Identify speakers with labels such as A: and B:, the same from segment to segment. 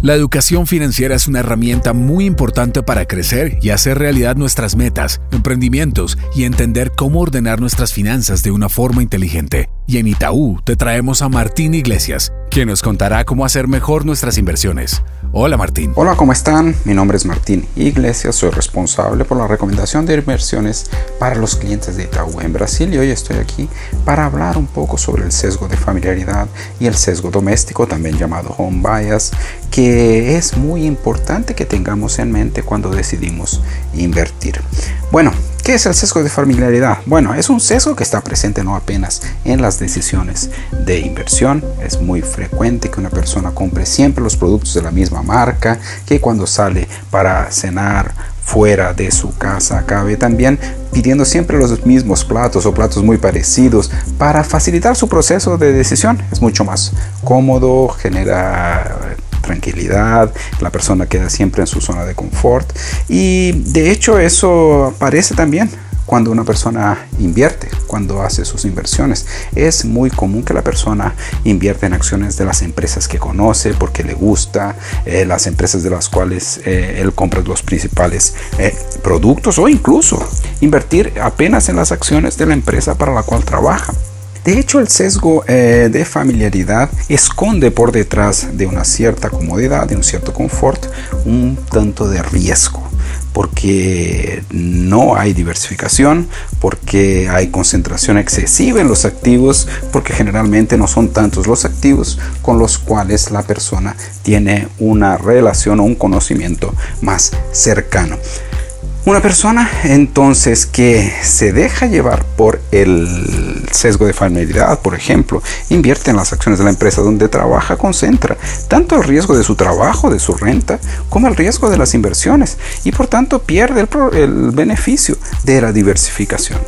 A: La educación financiera es una herramienta muy importante para crecer y hacer realidad nuestras metas, emprendimientos y entender cómo ordenar nuestras finanzas de una forma inteligente. Y en Itaú te traemos a Martín Iglesias, quien nos contará cómo hacer mejor nuestras inversiones. Hola Martín.
B: Hola, ¿cómo están? Mi nombre es Martín Iglesias, soy responsable por la recomendación de inversiones para los clientes de Itaú en Brasil y hoy estoy aquí para hablar un poco sobre el sesgo de familiaridad y el sesgo doméstico, también llamado home bias, que es muy importante que tengamos en mente cuando decidimos invertir. Bueno, ¿Qué es el sesgo de familiaridad? Bueno, es un sesgo que está presente no apenas en las decisiones de inversión. Es muy frecuente que una persona compre siempre los productos de la misma marca, que cuando sale para cenar fuera de su casa acabe también pidiendo siempre los mismos platos o platos muy parecidos para facilitar su proceso de decisión. Es mucho más cómodo, genera tranquilidad, la persona queda siempre en su zona de confort y de hecho eso aparece también cuando una persona invierte, cuando hace sus inversiones. Es muy común que la persona invierta en acciones de las empresas que conoce porque le gusta, eh, las empresas de las cuales eh, él compra los principales eh, productos o incluso invertir apenas en las acciones de la empresa para la cual trabaja. De hecho, el sesgo eh, de familiaridad esconde por detrás de una cierta comodidad, de un cierto confort, un tanto de riesgo porque no hay diversificación, porque hay concentración excesiva en los activos, porque generalmente no son tantos los activos con los cuales la persona tiene una relación o un conocimiento más cercano. Una persona entonces que se deja llevar por el sesgo de familiaridad, por ejemplo, invierte en las acciones de la empresa donde trabaja, concentra tanto el riesgo de su trabajo, de su renta, como el riesgo de las inversiones y por tanto pierde el, el beneficio de la diversificación.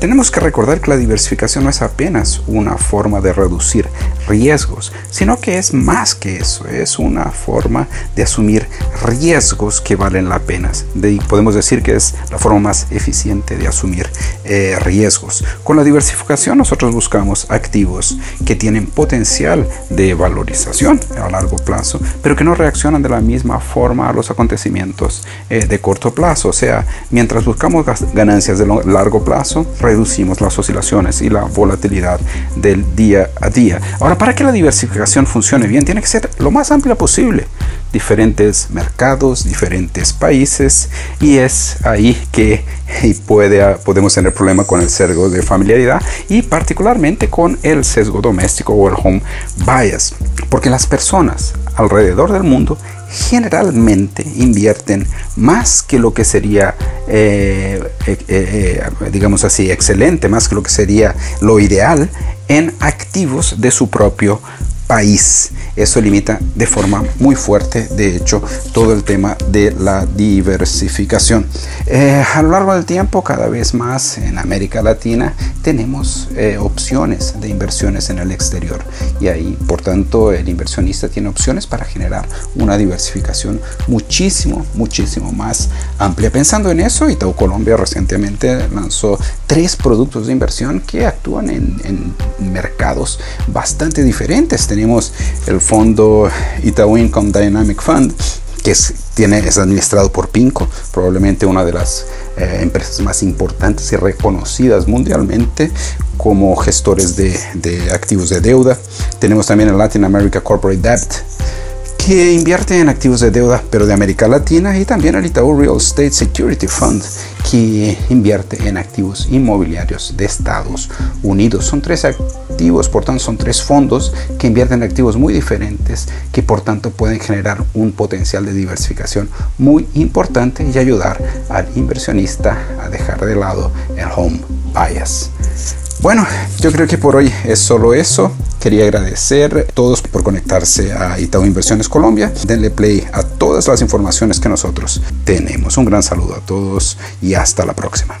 B: Tenemos que recordar que la diversificación no es apenas una forma de reducir riesgos, sino que es más que eso, es una forma de asumir riesgos que valen la pena. De, podemos decir que es la forma más eficiente de asumir eh, riesgos. Con la diversificación nosotros buscamos activos que tienen potencial de valorización a largo plazo, pero que no reaccionan de la misma forma a los acontecimientos eh, de corto plazo. O sea, mientras buscamos ganancias de largo plazo, reducimos las oscilaciones y la volatilidad del día a día. Para que la diversificación funcione bien, tiene que ser lo más amplia posible. Diferentes mercados, diferentes países y es ahí que puede, podemos tener problema con el sesgo de familiaridad y particularmente con el sesgo doméstico o el home bias, porque las personas alrededor del mundo generalmente invierten más que lo que sería, eh, eh, eh, digamos así, excelente, más que lo que sería lo ideal en activos de su propio país. Eso limita de forma muy fuerte, de hecho, todo el tema de la diversificación. Eh, a lo largo del tiempo, cada vez más en América Latina tenemos eh, opciones de inversiones en el exterior y ahí, por tanto, el inversionista tiene opciones para generar una diversificación muchísimo, muchísimo más amplia. Pensando en eso, Itaú Colombia recientemente lanzó tres productos de inversión que actúan en, en mercados bastante diferentes tenemos el fondo Itaú Income Dynamic Fund, que es, tiene, es administrado por Pinco, probablemente una de las eh, empresas más importantes y reconocidas mundialmente como gestores de, de activos de deuda. Tenemos también el Latin America Corporate Debt, que invierte en activos de deuda, pero de América Latina, y también el Itaú Real Estate Security Fund, que invierte en activos inmobiliarios de Estados Unidos. Son tres activos, por tanto, son tres fondos que invierten en activos muy diferentes, que por tanto pueden generar un potencial de diversificación muy importante y ayudar al inversionista a dejar de lado el home bias. Bueno, yo creo que por hoy es solo eso. Quería agradecer a todos por conectarse a Itaú Inversiones Colombia. Denle play a todas las informaciones que nosotros tenemos. Un gran saludo a todos y hasta la próxima.